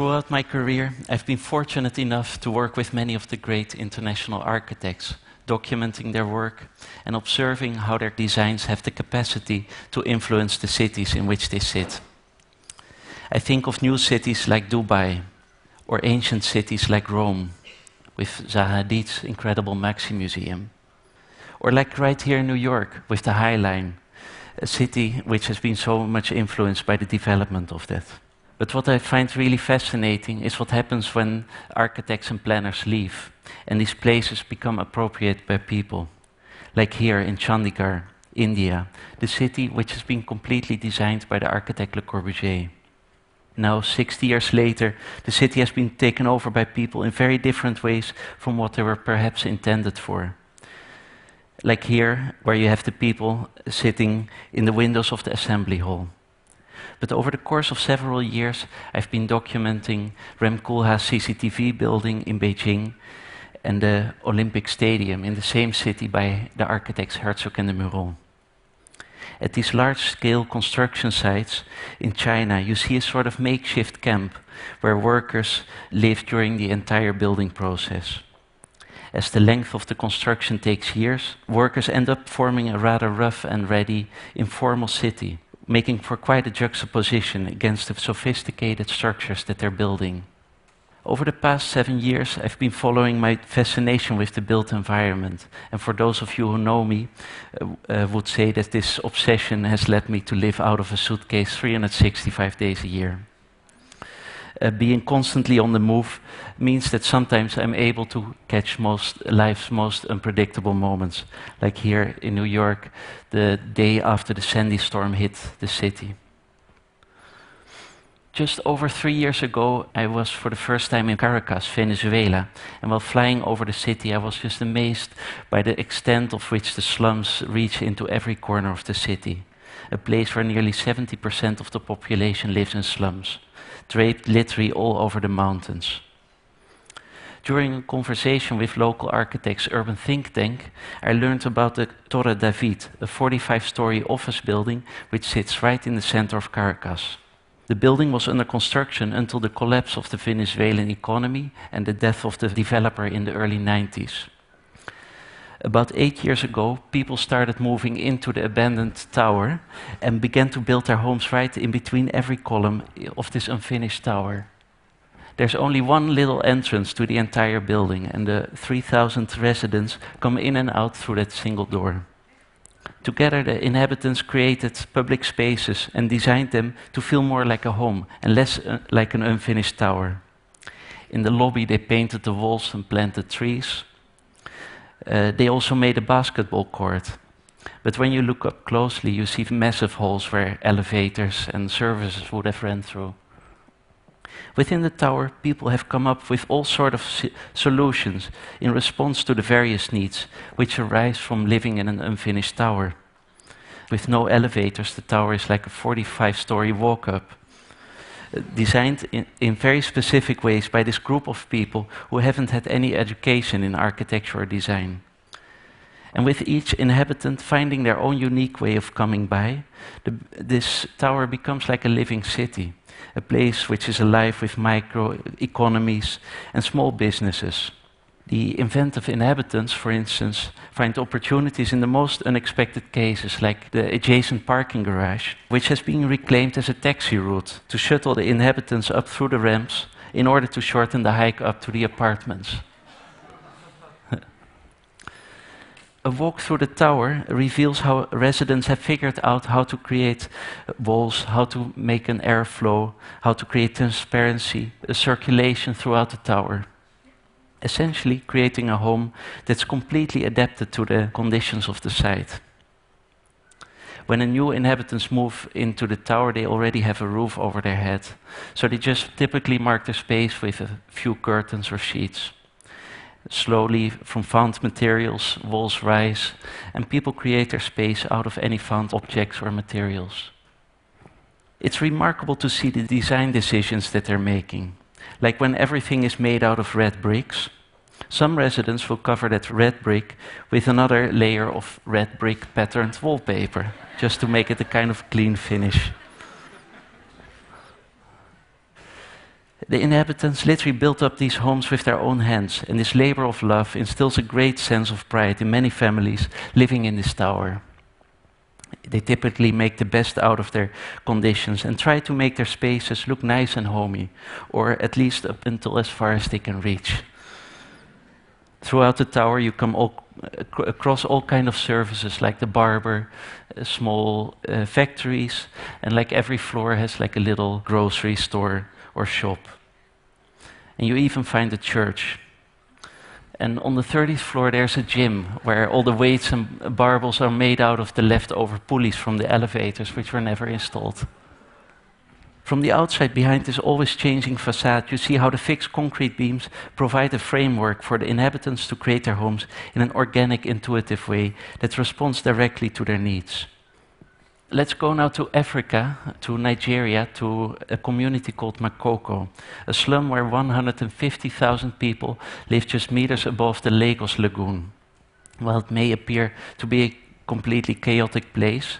Throughout my career, I've been fortunate enough to work with many of the great international architects, documenting their work and observing how their designs have the capacity to influence the cities in which they sit. I think of new cities like Dubai or ancient cities like Rome with Zaha Hadid's incredible MAXXI Museum. Or like right here in New York with the High Line, a city which has been so much influenced by the development of that. But what I find really fascinating is what happens when architects and planners leave and these places become appropriate by people. Like here in Chandigarh, India, the city which has been completely designed by the architect Le Corbusier. Now, 60 years later, the city has been taken over by people in very different ways from what they were perhaps intended for. Like here, where you have the people sitting in the windows of the assembly hall. But over the course of several years, I've been documenting Rem Koolhaas CCTV building in Beijing and the Olympic Stadium in the same city by the architects Herzog and de Meuron. At these large scale construction sites in China, you see a sort of makeshift camp where workers live during the entire building process. As the length of the construction takes years, workers end up forming a rather rough and ready informal city making for quite a juxtaposition against the sophisticated structures that they're building. Over the past seven years, I've been following my fascination with the built environment. And for those of you who know me, uh, uh, would say that this obsession has led me to live out of a suitcase 365 days a year uh, being constantly on the move means that sometimes I'm able to catch most life's most unpredictable moments, like here in New York, the day after the Sandy storm hit the city. Just over three years ago, I was for the first time in Caracas, Venezuela, and while flying over the city, I was just amazed by the extent of which the slums reach into every corner of the city. A place where nearly 70% of the population lives in slums draped literally all over the mountains. During a conversation with local architects urban think tank, I learned about the Torre David, a 45 story office building which sits right in the center of Caracas. The building was under construction until the collapse of the Venezuelan economy and the death of the developer in the early 90s about eight years ago, people started moving into the abandoned tower and began to build their homes right in between every column of this unfinished tower. There's only one little entrance to the entire building, and the 3,000 residents come in and out through that single door. Together, the inhabitants created public spaces and designed them to feel more like a home and less uh, like an unfinished tower. In the lobby, they painted the walls and planted trees. Uh, they also made a basketball court. But when you look up closely, you see massive holes where elevators and services would have ran through. Within the tower, people have come up with all sorts of solutions in response to the various needs which arise from living in an unfinished tower. With no elevators, the tower is like a 45 story walk up designed in, in, very specific ways by this group of people who haven't had any education in architecture or design. And with each inhabitant finding their own unique way of coming by, the, this tower becomes like a living city, a place which is alive with micro economies and small businesses. The inventive inhabitants, for instance, find opportunities in the most unexpected cases, like the adjacent parking garage, which has been reclaimed as a taxi route to shuttle the inhabitants up through the ramps in order to shorten the hike up to the apartments. a walk through the tower reveals how residents have figured out how to create walls, how to make an airflow, how to create transparency, a circulation throughout the tower essentially creating a home that's completely adapted to the conditions of the site. When a new inhabitants move into the tower, they already have a roof over their head. So they just typically mark the space with a few curtains or sheets. Slowly, from found materials, walls rise, and people create their space out of any found objects or materials. It's remarkable to see the design decisions that they're making. Like when everything is made out of red bricks, some residents will cover that red brick with another layer of red brick patterned wallpaper, just to make it a kind of clean finish. The inhabitants literally built up these homes with their own hands, and this labor of love instills a great sense of pride in many families living in this tower. They typically make the best out of their conditions and try to make their spaces look nice and homey, or at least up until as far as they can reach. Throughout the tower, you come all, across all kind of services, like the barber, uh, small uh, factories, and like every floor has like a little grocery store or shop. And you even find a church. And on the 30th floor, there's a gym where all the weights and barbells are made out of the leftover pulleys from the elevators, which were never installed. From the outside, behind this always changing facade, you see how the fixed concrete beams provide a framework for the inhabitants to create their homes in an organic, intuitive way that responds directly to their needs. Let's go now to Africa, to Nigeria, to a community called Makoko, a slum where 150,000 people live just meters above the Lagos Lagoon. While it may appear to be a completely chaotic place,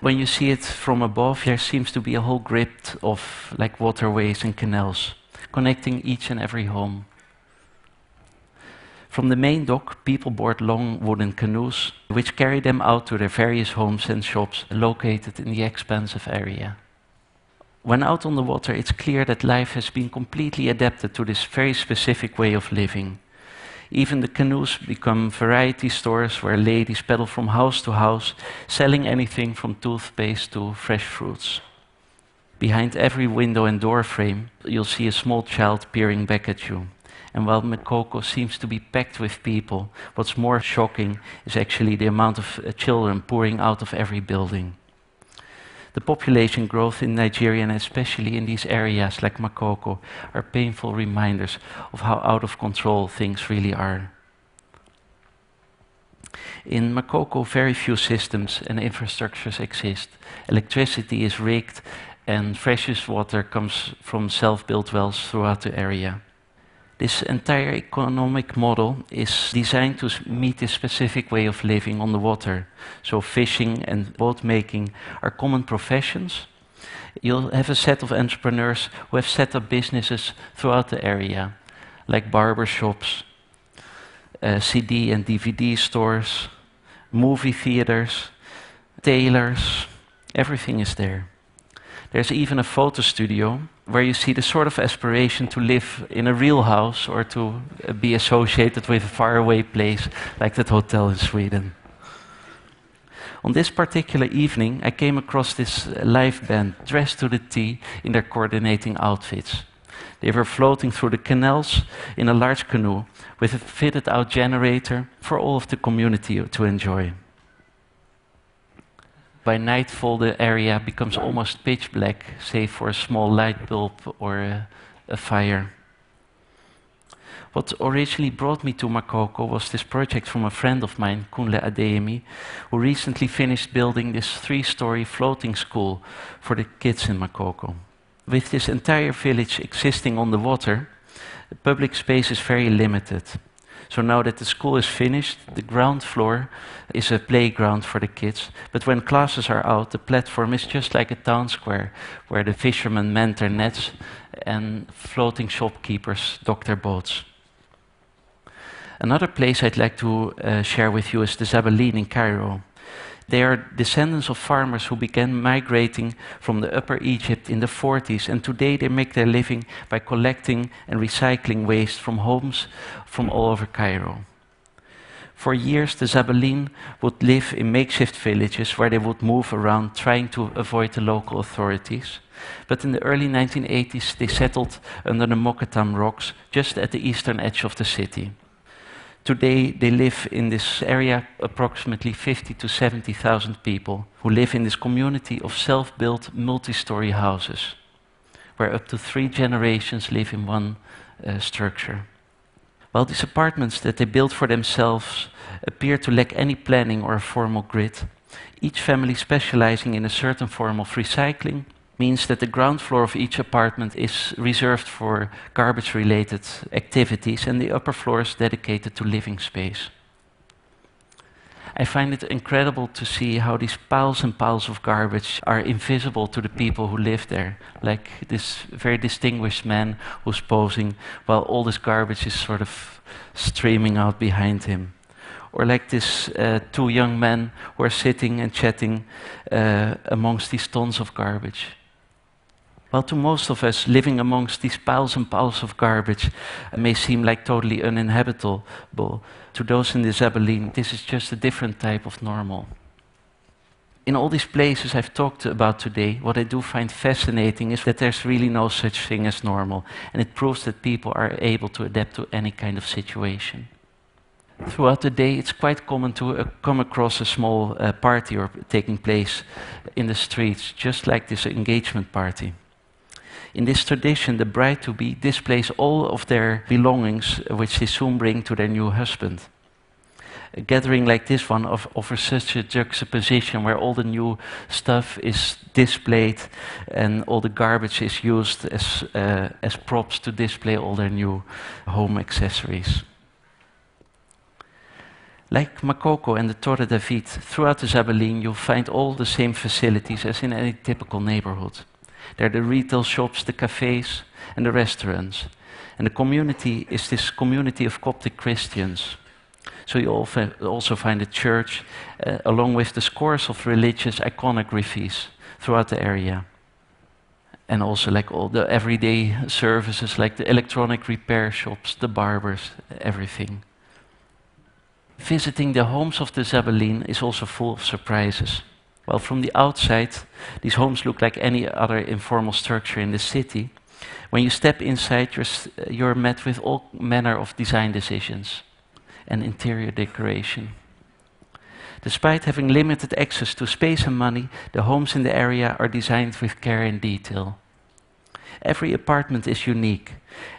when you see it from above, there seems to be a whole grid of like waterways and canals connecting each and every home. From the main dock, people board long wooden canoes, which carry them out to their various homes and shops located in the expansive area. When out on the water, it's clear that life has been completely adapted to this very specific way of living. Even the canoes become variety stores where ladies pedal from house to house, selling anything from toothpaste to fresh fruits. Behind every window and door frame, you'll see a small child peering back at you. And while Makoko seems to be packed with people, what's more shocking is actually the amount of uh, children pouring out of every building. The population growth in Nigeria, and especially in these areas like Makoko, are painful reminders of how out of control things really are. In Makoko, very few systems and infrastructures exist. Electricity is rigged, and freshest water comes from self built wells throughout the area. This entire economic model is designed to meet this specific way of living on the water. So, fishing and boat making are common professions. You'll have a set of entrepreneurs who have set up businesses throughout the area, like barber shops, uh, CD and DVD stores, movie theaters, tailors, everything is there. There's even a photo studio where you see the sort of aspiration to live in a real house or to uh, be associated with a faraway place like that hotel in Sweden. On this particular evening, I came across this uh, live band dressed to the T in their coordinating outfits. They were floating through the canals in a large canoe with a fitted out generator for all of the community to enjoy. By nightfall, the area becomes almost pitch black, save for a small light bulb or a, a fire. What originally brought me to Makoko was this project from a friend of mine, Kunle Adeyemi, who recently finished building this three story floating school for the kids in Makoko. With this entire village existing on the water, the public space is very limited. So now that the school is finished, the ground floor is a playground for the kids. But when classes are out, the platform is just like a town square where the fishermen mend their nets and floating shopkeepers dock their boats. Another place I'd like to uh, share with you is the Zabaleen in Cairo. They are descendants of farmers who began migrating from the Upper Egypt in the 40s, and today they make their living by collecting and recycling waste from homes from all over Cairo. For years, the Zabaleen would live in makeshift villages where they would move around trying to avoid the local authorities. But in the early 1980s, they settled under the Mokattam rocks just at the eastern edge of the city. Today, they live in this area, approximately 50 to 70,000 people who live in this community of self built multi story houses, where up to three generations live in one uh, structure. While these apartments that they built for themselves appear to lack any planning or a formal grid, each family specializing in a certain form of recycling, means that the ground floor of each apartment is reserved for garbage related activities and the upper floor is dedicated to living space. I find it incredible to see how these piles and piles of garbage are invisible to the people who live there. Like this very distinguished man who's posing while all this garbage is sort of streaming out behind him. Or like this uh, two young men who are sitting and chatting uh, amongst these tons of garbage. Well, to most of us, living amongst these piles and piles of garbage may seem like totally uninhabitable. To those in the Zabaleen, this is just a different type of normal. In all these places I've talked about today, what I do find fascinating is that there's really no such thing as normal, and it proves that people are able to adapt to any kind of situation. Throughout the day, it's quite common to uh, come across a small uh, party or taking place in the streets, just like this engagement party. In this tradition, the bride to be displays all of their belongings, which they soon bring to their new husband. A gathering like this one offers such a juxtaposition where all the new stuff is displayed and all the garbage is used as, uh, as props to display all their new home accessories. Like Makoko and the Torre David, throughout the Zabaleen, you'll find all the same facilities as in any typical neighborhood. There are the retail shops, the cafes, and the restaurants. And the community is this community of Coptic Christians. So you also find a church, uh, along with the scores of religious iconographies throughout the area. And also like all the everyday services, like the electronic repair shops, the barbers, everything. Visiting the homes of the Zabaleen is also full of surprises. Well, from the outside, these homes look like any other informal structure in the city. When you step inside, you're, you're met with all manner of design decisions and interior decoration. Despite having limited access to space and money, the homes in the area are designed with care and detail. Every apartment is unique,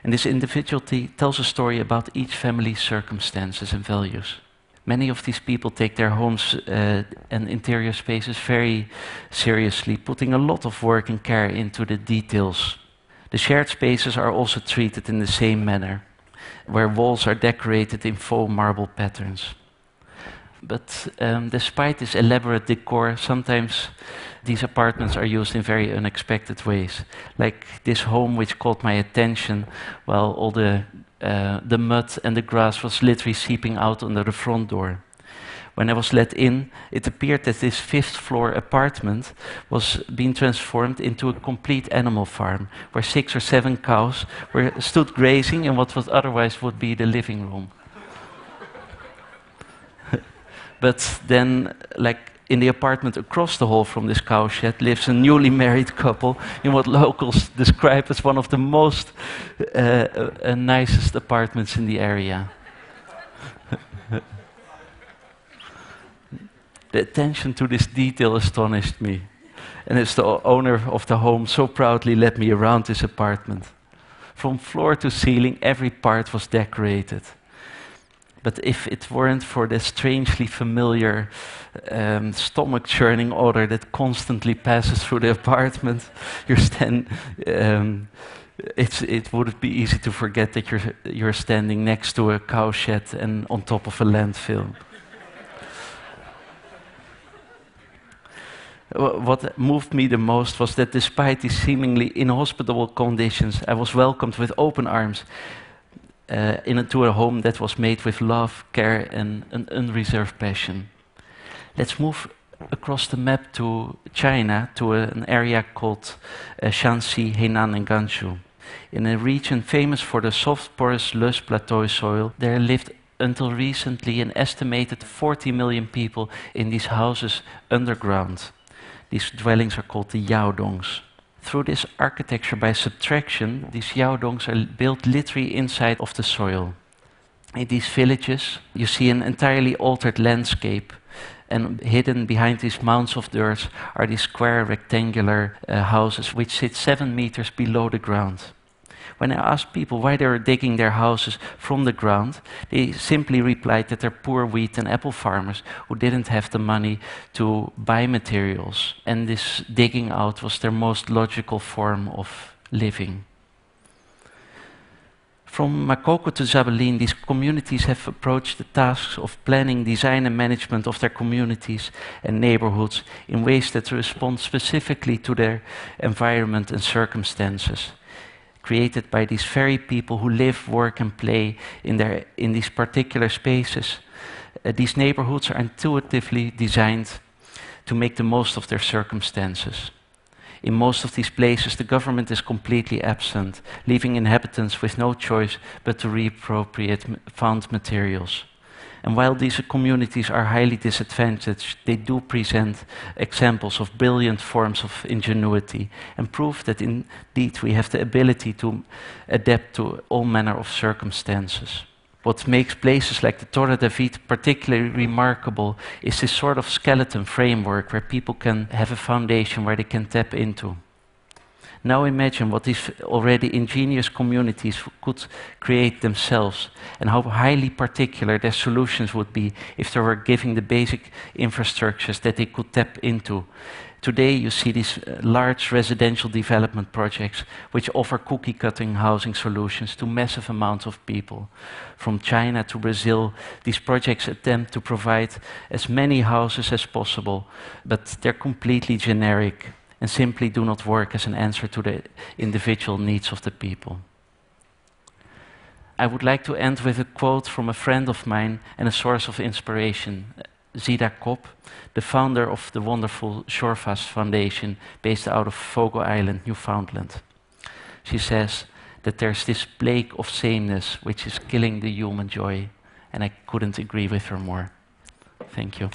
and this individuality tells a story about each family's circumstances and values. Many of these people take their homes uh, and interior spaces very seriously, putting a lot of work and care into the details. The shared spaces are also treated in the same manner, where walls are decorated in faux marble patterns. But um, despite this elaborate decor, sometimes these apartments are used in very unexpected ways. Like this home, which caught my attention while all the uh, the mud and the grass was literally seeping out under the front door. When I was let in, it appeared that this fifth floor apartment was being transformed into a complete animal farm, where six or seven cows were stood grazing in what was otherwise would be the living room. but then, like in the apartment across the hall from this cowshed lives a newly married couple in what locals describe as one of the most uh, uh, nicest apartments in the area. the attention to this detail astonished me. And as the owner of the home so proudly led me around this apartment. From floor to ceiling, every part was decorated. But if it weren't for the strangely familiar um, stomach churning odor that constantly passes through the apartment, you're stand, um, it would be easy to forget that you're, you're standing next to a cowshed and on top of a landfill. what moved me the most was that despite these seemingly inhospitable conditions, I was welcomed with open arms uh, into a home that was made with love, care, and an unreserved passion. Let's move across the map to China, to a, an area called uh, Shanxi, Henan, and Gansu. In a region famous for the soft, porous, loess plateau soil, there lived until recently an estimated 40 million people in these houses underground. These dwellings are called the Yaodongs. Through this architecture by subtraction, these yaodongs are built literally inside of the soil. In these villages, you see an entirely altered landscape, and hidden behind these mounds of dirt are these square rectangular uh, houses which sit seven meters below the ground. When I asked people why they were digging their houses from the ground, they simply replied that they're poor wheat and apple farmers who didn't have the money to buy materials. And this digging out was their most logical form of living. From Makoko to Zabaleen, these communities have approached the tasks of planning, design, and management of their communities and neighborhoods in ways that respond specifically to their environment and circumstances, created by these very people who live, work, and play in, their, in these particular spaces. Uh, these neighborhoods are intuitively designed to make the most of their circumstances. In most of these places, the government is completely absent, leaving inhabitants with no choice but to reappropriate found materials. And while these communities are highly disadvantaged, they do present examples of brilliant forms of ingenuity and prove that indeed we have the ability to adapt to all manner of circumstances. What makes places like the Torre David particularly remarkable is this sort of skeleton framework where people can have a foundation where they can tap into. Now imagine what these already ingenious communities could create themselves and how highly particular their solutions would be if they were given the basic infrastructures that they could tap into Today, you see these uh, large residential development projects which offer cookie cutting housing solutions to massive amounts of people. From China to Brazil, these projects attempt to provide as many houses as possible, but they're completely generic and simply do not work as an answer to the individual needs of the people. I would like to end with a quote from a friend of mine and a source of inspiration, Zita Cobb, the founder of the wonderful Shorefast Foundation based out of Fogo Island, Newfoundland. She says that there's this plague of sameness which is killing the human joy, and I couldn't agree with her more. Thank you.